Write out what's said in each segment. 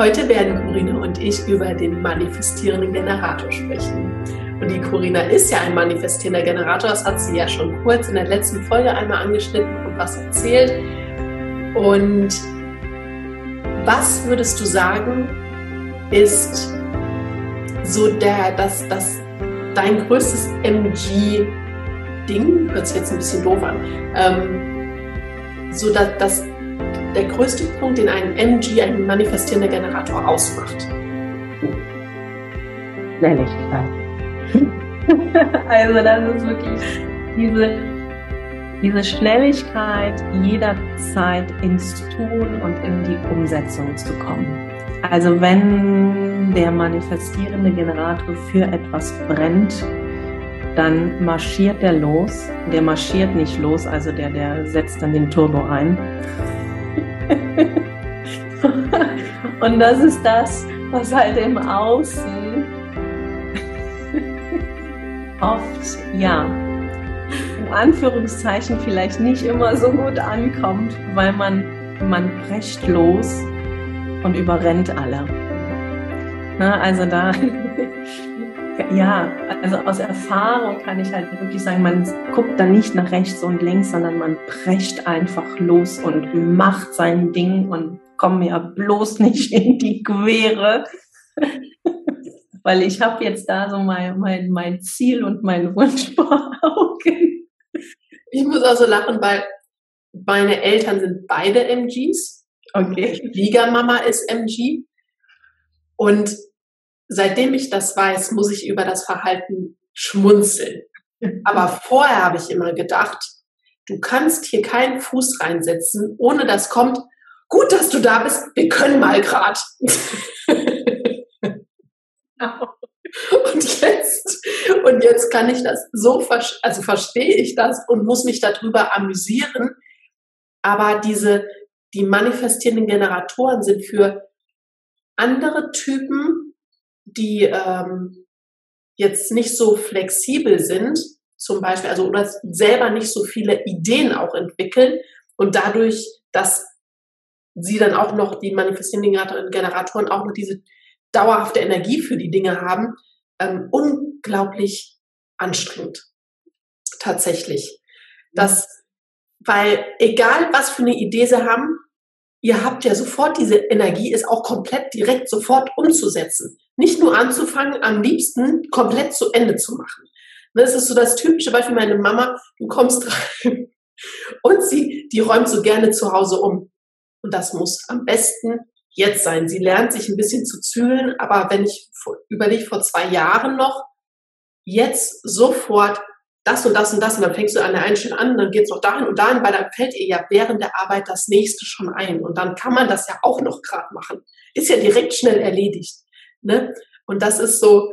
Heute werden Corinna und ich über den manifestierenden Generator sprechen. Und die Corinna ist ja ein manifestierender Generator, das hat sie ja schon kurz in der letzten Folge einmal angeschnitten und was erzählt. Und was würdest du sagen, ist so der, das, das dein größtes MG-Ding, hört sich jetzt ein bisschen doof an, ähm, so dass, dass der größte Punkt, den ein MG, ein manifestierender Generator ausmacht? Schnelligkeit. also das ist wirklich diese, diese Schnelligkeit, jederzeit ins Tun und in die Umsetzung zu kommen. Also wenn der manifestierende Generator für etwas brennt, dann marschiert der los. Der marschiert nicht los, also der, der setzt dann den Turbo ein. Und das ist das, was halt im Außen oft, ja, in Anführungszeichen vielleicht nicht immer so gut ankommt, weil man, man brecht los und überrennt alle. Na, also da, ja, also aus Erfahrung kann ich halt wirklich sagen, man guckt da nicht nach rechts und links, sondern man brecht einfach los und macht sein Ding und kommt mir bloß nicht in die Quere. Weil ich habe jetzt da so mein, mein, mein Ziel und mein Wunsch vor Augen. Ich muss auch so lachen, weil meine Eltern sind beide MGs. Okay. Schwiegermama ist MG. Und seitdem ich das weiß, muss ich über das Verhalten schmunzeln. Aber vorher habe ich immer gedacht, du kannst hier keinen Fuß reinsetzen, ohne dass kommt, gut, dass du da bist, wir können mal grad. Und jetzt, und jetzt kann ich das so, also verstehe ich das und muss mich darüber amüsieren. Aber diese, die manifestierenden Generatoren sind für andere Typen die ähm, jetzt nicht so flexibel sind, zum Beispiel, also oder selber nicht so viele Ideen auch entwickeln und dadurch, dass sie dann auch noch die manifestierenden Generatoren auch noch diese dauerhafte Energie für die Dinge haben, ähm, unglaublich anstrengend. Tatsächlich. Das, weil egal was für eine Idee sie haben, ihr habt ja sofort diese Energie, ist auch komplett direkt sofort umzusetzen. Nicht nur anzufangen, am liebsten komplett zu Ende zu machen. Das ist so das typische Beispiel, meine Mama, du kommst rein und sie, die räumt so gerne zu Hause um. Und das muss am besten jetzt sein. Sie lernt sich ein bisschen zu zügeln, aber wenn ich überlege, vor zwei Jahren noch, jetzt sofort das und das und das und dann fängst du an der einen Stelle an, dann geht's noch dahin und dahin, weil dann fällt ihr ja während der Arbeit das nächste schon ein und dann kann man das ja auch noch gerade machen. Ist ja direkt schnell erledigt. Ne? Und das ist so,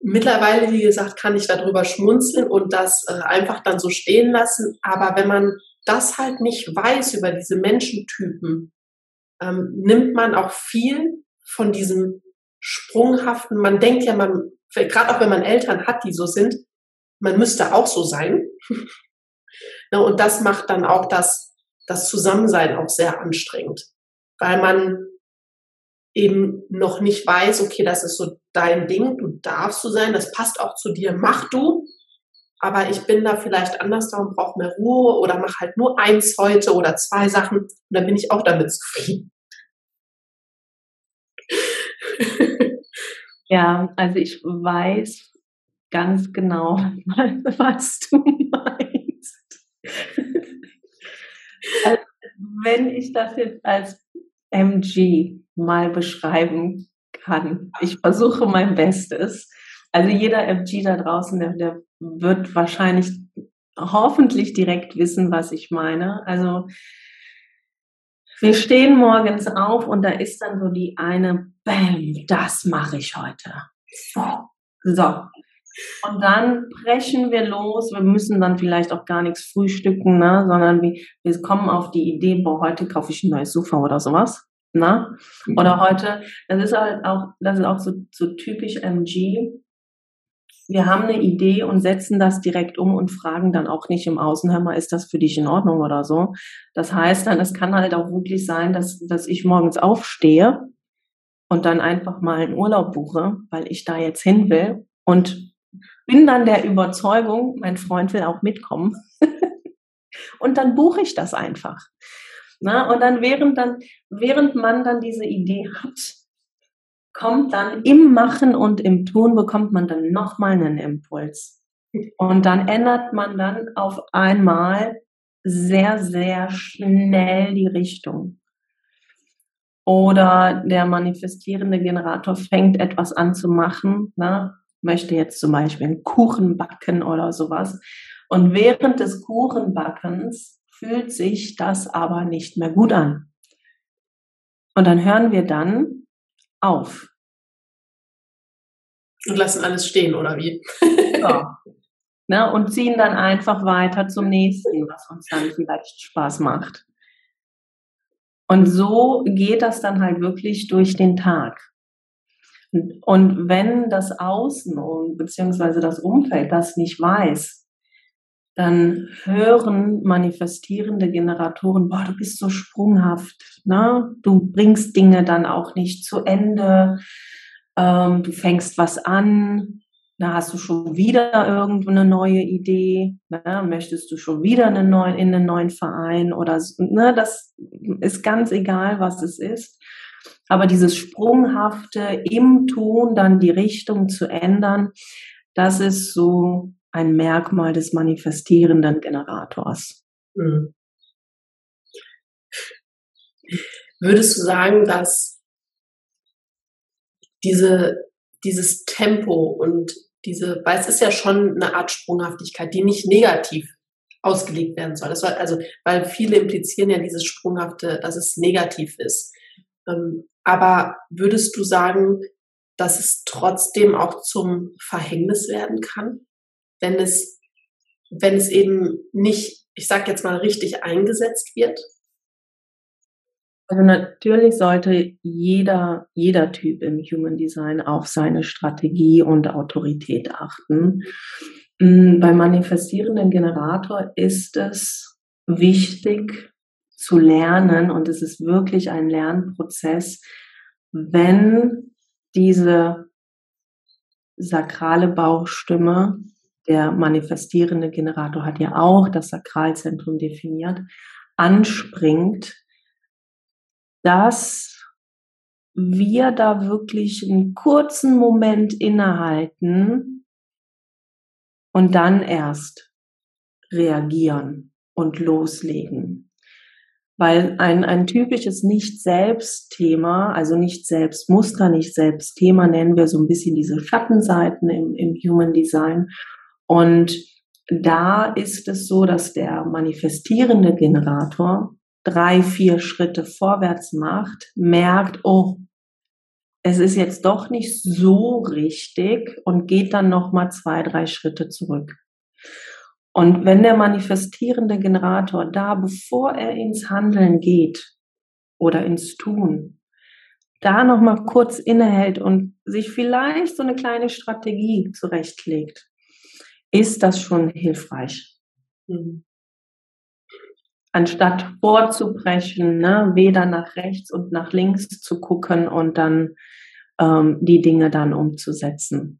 mittlerweile, wie gesagt, kann ich darüber schmunzeln und das äh, einfach dann so stehen lassen. Aber wenn man das halt nicht weiß über diese Menschentypen, ähm, nimmt man auch viel von diesem sprunghaften, man denkt ja, man, gerade auch wenn man Eltern hat, die so sind, man müsste auch so sein. Na, und das macht dann auch das, das Zusammensein auch sehr anstrengend, weil man eben noch nicht weiß, okay, das ist so dein Ding, du darfst so sein, das passt auch zu dir, mach du, aber ich bin da vielleicht anders da und brauche mehr Ruhe oder mach halt nur eins heute oder zwei Sachen und dann bin ich auch damit zufrieden. Ja, also ich weiß ganz genau, was du meinst. Also, wenn ich das jetzt als MG mal beschreiben kann, ich versuche mein Bestes. Also jeder MG da draußen, der, der wird wahrscheinlich hoffentlich direkt wissen, was ich meine. Also wir stehen morgens auf und da ist dann so die eine, bam, das mache ich heute. So. Und dann brechen wir los. Wir müssen dann vielleicht auch gar nichts frühstücken, ne? sondern wir, wir kommen auf die Idee, boah, heute kaufe ich ein neues Sofa oder sowas. Ne? Oder mhm. heute, das ist halt auch, das ist auch so, so typisch MG wir haben eine Idee und setzen das direkt um und fragen dann auch nicht im Außen, hör mal, ist das für dich in Ordnung oder so. Das heißt dann, es kann halt auch wirklich sein, dass, dass ich morgens aufstehe und dann einfach mal einen Urlaub buche, weil ich da jetzt hin will und bin dann der Überzeugung, mein Freund will auch mitkommen. und dann buche ich das einfach. Na, und dann während dann, während man dann diese Idee hat, kommt dann im Machen und im Tun bekommt man dann nochmal einen Impuls. Und dann ändert man dann auf einmal sehr, sehr schnell die Richtung. Oder der manifestierende Generator fängt etwas an zu machen, ne? Möchte jetzt zum Beispiel einen Kuchen backen oder sowas. Und während des Kuchenbackens fühlt sich das aber nicht mehr gut an. Und dann hören wir dann auf. Und lassen alles stehen, oder wie? ja. Ne, und ziehen dann einfach weiter zum nächsten, was uns dann vielleicht Spaß macht. Und so geht das dann halt wirklich durch den Tag. Und wenn das Außen und beziehungsweise das Umfeld das nicht weiß, dann hören manifestierende Generatoren, boah, du bist so sprunghaft, ne? Du bringst Dinge dann auch nicht zu Ende, ähm, du fängst was an, da hast du schon wieder irgendwo eine neue Idee, ne? möchtest du schon wieder einen neuen, in einen neuen Verein oder, ne, das ist ganz egal, was es ist. Aber dieses Sprunghafte im Tun, dann die Richtung zu ändern, das ist so ein Merkmal des manifestierenden Generators. Mhm. Würdest du sagen, dass diese, dieses Tempo und diese, weil es ist ja schon eine Art Sprunghaftigkeit, die nicht negativ ausgelegt werden soll. Das war, also, weil viele implizieren ja dieses Sprunghafte, dass es negativ ist. Ähm, aber würdest du sagen, dass es trotzdem auch zum Verhängnis werden kann? wenn es, wenn es eben nicht, ich sag jetzt mal, richtig eingesetzt wird? Also natürlich sollte jeder, jeder Typ im Human Design auf seine Strategie und Autorität achten. Mm, beim manifestierenden Generator ist es wichtig zu lernen und es ist wirklich ein Lernprozess, wenn diese sakrale Bauchstimme der manifestierende Generator hat ja auch das Sakralzentrum definiert, anspringt, dass wir da wirklich einen kurzen Moment innehalten und dann erst reagieren und loslegen. Weil ein, ein typisches Nicht-Selbst-Thema, also Nicht-Selbst-Muster, Nicht-Selbst-Thema nennen wir so ein bisschen diese Schattenseiten im, im Human Design. Und da ist es so, dass der manifestierende Generator drei, vier Schritte vorwärts macht, merkt, oh, es ist jetzt doch nicht so richtig und geht dann noch mal zwei, drei Schritte zurück. Und wenn der manifestierende Generator da, bevor er ins Handeln geht oder ins Tun, da noch mal kurz innehält und sich vielleicht so eine kleine Strategie zurechtlegt, ist das schon hilfreich. Mhm. Anstatt vorzubrechen, ne, weder nach rechts und nach links zu gucken und dann ähm, die Dinge dann umzusetzen.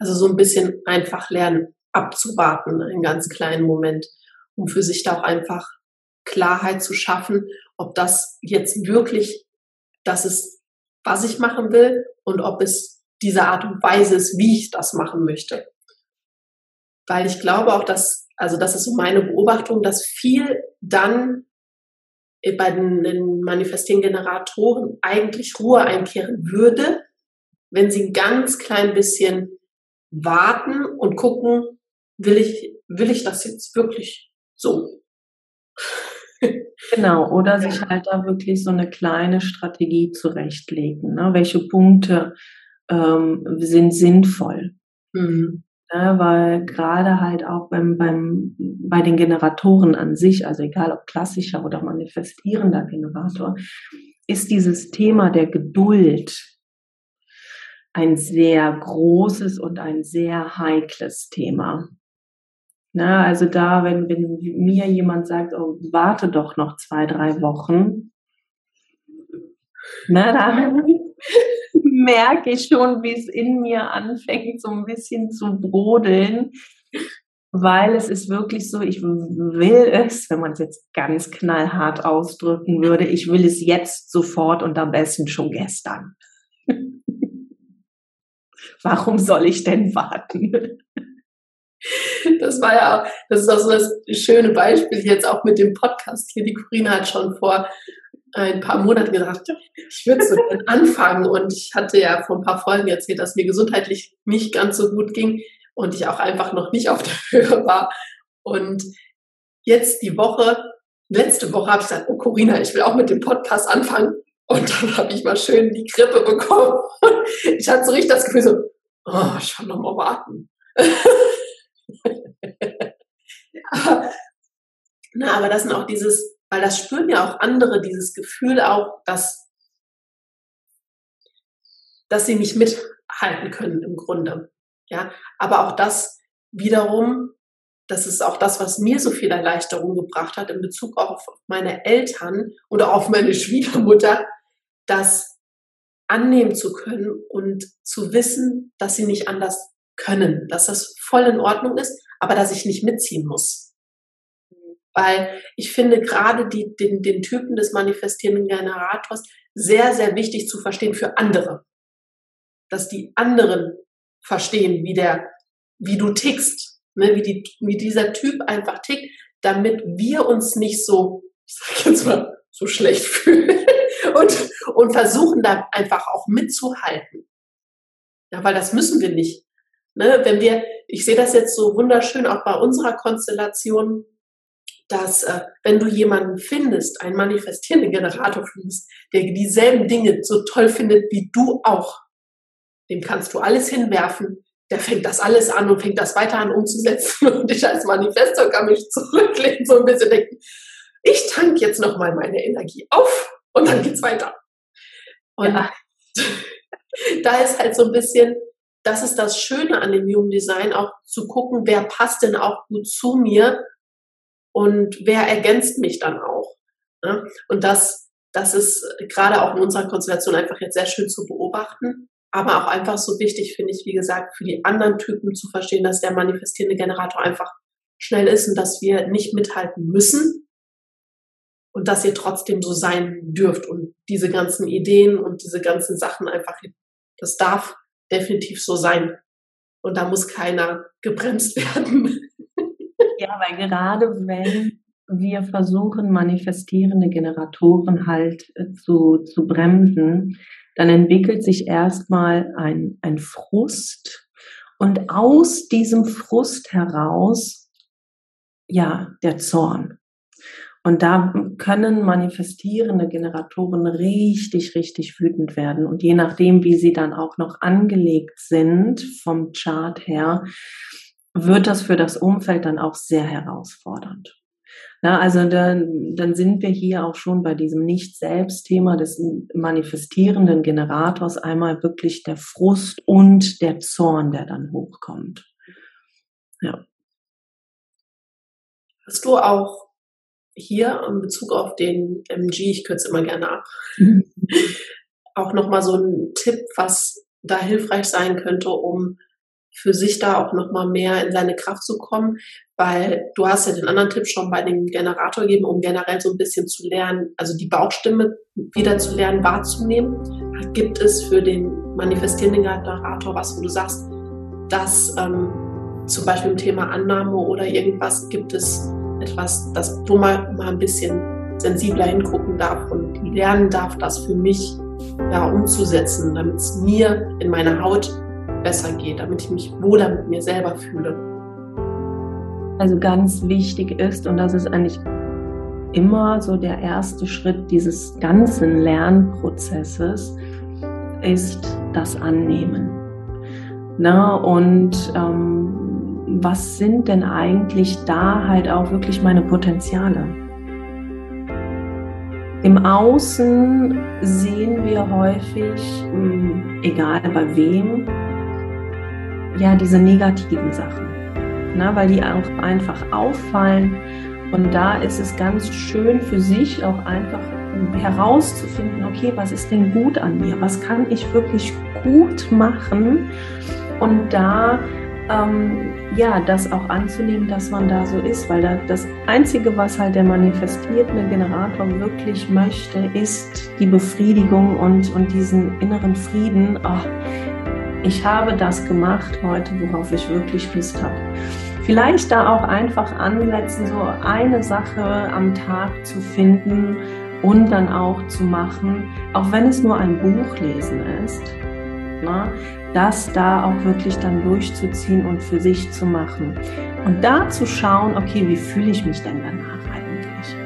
Also so ein bisschen einfach lernen, abzuwarten, einen ganz kleinen Moment, um für sich da auch einfach Klarheit zu schaffen, ob das jetzt wirklich das ist, was ich machen will und ob es diese Art und Weise ist, wie ich das machen möchte. Weil ich glaube auch, dass, also das ist so meine Beobachtung, dass viel dann bei den manifestierenden Generatoren eigentlich Ruhe einkehren würde, wenn sie ein ganz klein bisschen warten und gucken, will ich, will ich das jetzt wirklich so? Genau, oder sich halt da wirklich so eine kleine Strategie zurechtlegen. Ne? Welche Punkte ähm, sind sinnvoll? Mhm. Ja, weil gerade halt auch beim, beim, bei den Generatoren an sich, also egal ob klassischer oder manifestierender Generator, ist dieses Thema der Geduld ein sehr großes und ein sehr heikles Thema. Na, also da, wenn, wenn mir jemand sagt, oh, warte doch noch zwei, drei Wochen, na, da merke ich schon, wie es in mir anfängt, so ein bisschen zu brodeln, weil es ist wirklich so, ich will es, wenn man es jetzt ganz knallhart ausdrücken würde, ich will es jetzt sofort und am besten schon gestern. Warum soll ich denn warten? Das war ja auch, das ist auch so das schöne Beispiel jetzt auch mit dem Podcast hier. Die Corinna hat schon vor ein paar Monaten gesagt, ich würde so anfangen. Und ich hatte ja vor ein paar Folgen erzählt, dass mir gesundheitlich nicht ganz so gut ging und ich auch einfach noch nicht auf der Höhe war. Und jetzt die Woche, letzte Woche habe ich gesagt, oh Corinna, ich will auch mit dem Podcast anfangen. Und dann habe ich mal schön die Grippe bekommen. Ich hatte so richtig das Gefühl so, oh, schon noch mal warten. na, aber das sind auch dieses, weil das spüren ja auch andere, dieses Gefühl auch, dass, dass sie nicht mithalten können im Grunde. Ja, aber auch das wiederum, das ist auch das, was mir so viel Erleichterung gebracht hat in Bezug auf meine Eltern oder auf meine Schwiegermutter, das annehmen zu können und zu wissen, dass sie nicht anders können, dass das voll in Ordnung ist, aber dass ich nicht mitziehen muss. Weil ich finde gerade die, den, den Typen des manifestierenden Generators sehr, sehr wichtig zu verstehen für andere. Dass die anderen verstehen, wie der, wie du tickst, ne, wie, die, wie dieser Typ einfach tickt, damit wir uns nicht so, ich sag jetzt mal, so schlecht fühlen und, und versuchen da einfach auch mitzuhalten. Ja, weil das müssen wir nicht. Ne, wenn wir, ich sehe das jetzt so wunderschön auch bei unserer Konstellation, dass äh, wenn du jemanden findest, einen manifestierenden Generator findest, der dieselben Dinge so toll findet wie du auch, dem kannst du alles hinwerfen, der fängt das alles an und fängt das weiter an umzusetzen und ich als Manifestor kann mich zurücklehnen, so ein bisschen denken, ich tank jetzt nochmal meine Energie auf und dann geht's weiter. Und ja. da ist halt so ein bisschen, das ist das Schöne an dem Human Design, auch zu gucken, wer passt denn auch gut zu mir und wer ergänzt mich dann auch. Ne? Und das, das ist gerade auch in unserer Konstellation einfach jetzt sehr schön zu beobachten, aber auch einfach so wichtig, finde ich, wie gesagt, für die anderen Typen zu verstehen, dass der manifestierende Generator einfach schnell ist und dass wir nicht mithalten müssen und dass ihr trotzdem so sein dürft und diese ganzen Ideen und diese ganzen Sachen einfach, das darf definitiv so sein. Und da muss keiner gebremst werden. Ja, weil gerade wenn, wir versuchen, manifestierende Generatoren halt äh, zu, zu bremsen, dann entwickelt sich erstmal ein, ein Frust und aus diesem Frust heraus, ja, der Zorn. Und da können manifestierende Generatoren richtig, richtig wütend werden. Und je nachdem, wie sie dann auch noch angelegt sind vom Chart her, wird das für das Umfeld dann auch sehr herausfordernd. Na, also dann, dann sind wir hier auch schon bei diesem Nicht-Selbst-Thema des manifestierenden Generators einmal wirklich der Frust und der Zorn, der dann hochkommt. Ja. Hast du auch hier in Bezug auf den MG, ich kürze immer gerne ab, mhm. auch nochmal so einen Tipp, was da hilfreich sein könnte, um für sich da auch nochmal mehr in seine Kraft zu kommen, weil du hast ja den anderen Tipp schon bei dem Generator gegeben, um generell so ein bisschen zu lernen, also die Bauchstimme wieder zu lernen, wahrzunehmen. Gibt es für den manifestierenden Generator was, wo du sagst, dass ähm, zum Beispiel im Thema Annahme oder irgendwas gibt es etwas, wo man mal ein bisschen sensibler hingucken darf und lernen darf, das für mich ja, umzusetzen, damit es mir in meiner Haut besser geht, damit ich mich wohler mit mir selber fühle. Also ganz wichtig ist, und das ist eigentlich immer so der erste Schritt dieses ganzen Lernprozesses, ist das Annehmen. Na, und ähm, was sind denn eigentlich da halt auch wirklich meine Potenziale? Im Außen sehen wir häufig, hm, egal bei wem, ja diese negativen Sachen, na, weil die auch einfach auffallen. Und da ist es ganz schön für sich auch einfach herauszufinden, okay, was ist denn gut an mir? Was kann ich wirklich gut machen? Und da ähm, ja, das auch anzunehmen, dass man da so ist, weil da, das Einzige, was halt der manifestierende Generator wirklich möchte, ist die Befriedigung und, und diesen inneren Frieden. Oh, ich habe das gemacht heute, worauf ich wirklich Lust habe. Vielleicht da auch einfach ansetzen, so eine Sache am Tag zu finden und dann auch zu machen, auch wenn es nur ein Buch lesen ist, ne, das da auch wirklich dann durchzuziehen und für sich zu machen. Und da zu schauen, okay, wie fühle ich mich denn danach eigentlich?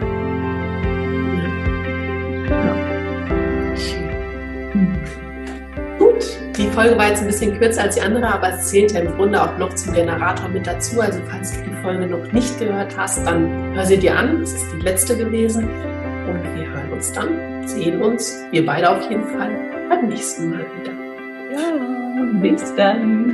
Die Folge war jetzt ein bisschen kürzer als die andere, aber es zählt ja im Grunde auch noch zum Generator mit dazu. Also falls du die Folge noch nicht gehört hast, dann hör sie dir an. Es ist die letzte gewesen. Und wir hören uns dann, sehen uns, wir beide auf jeden Fall, beim nächsten Mal wieder. Ja, bis dann.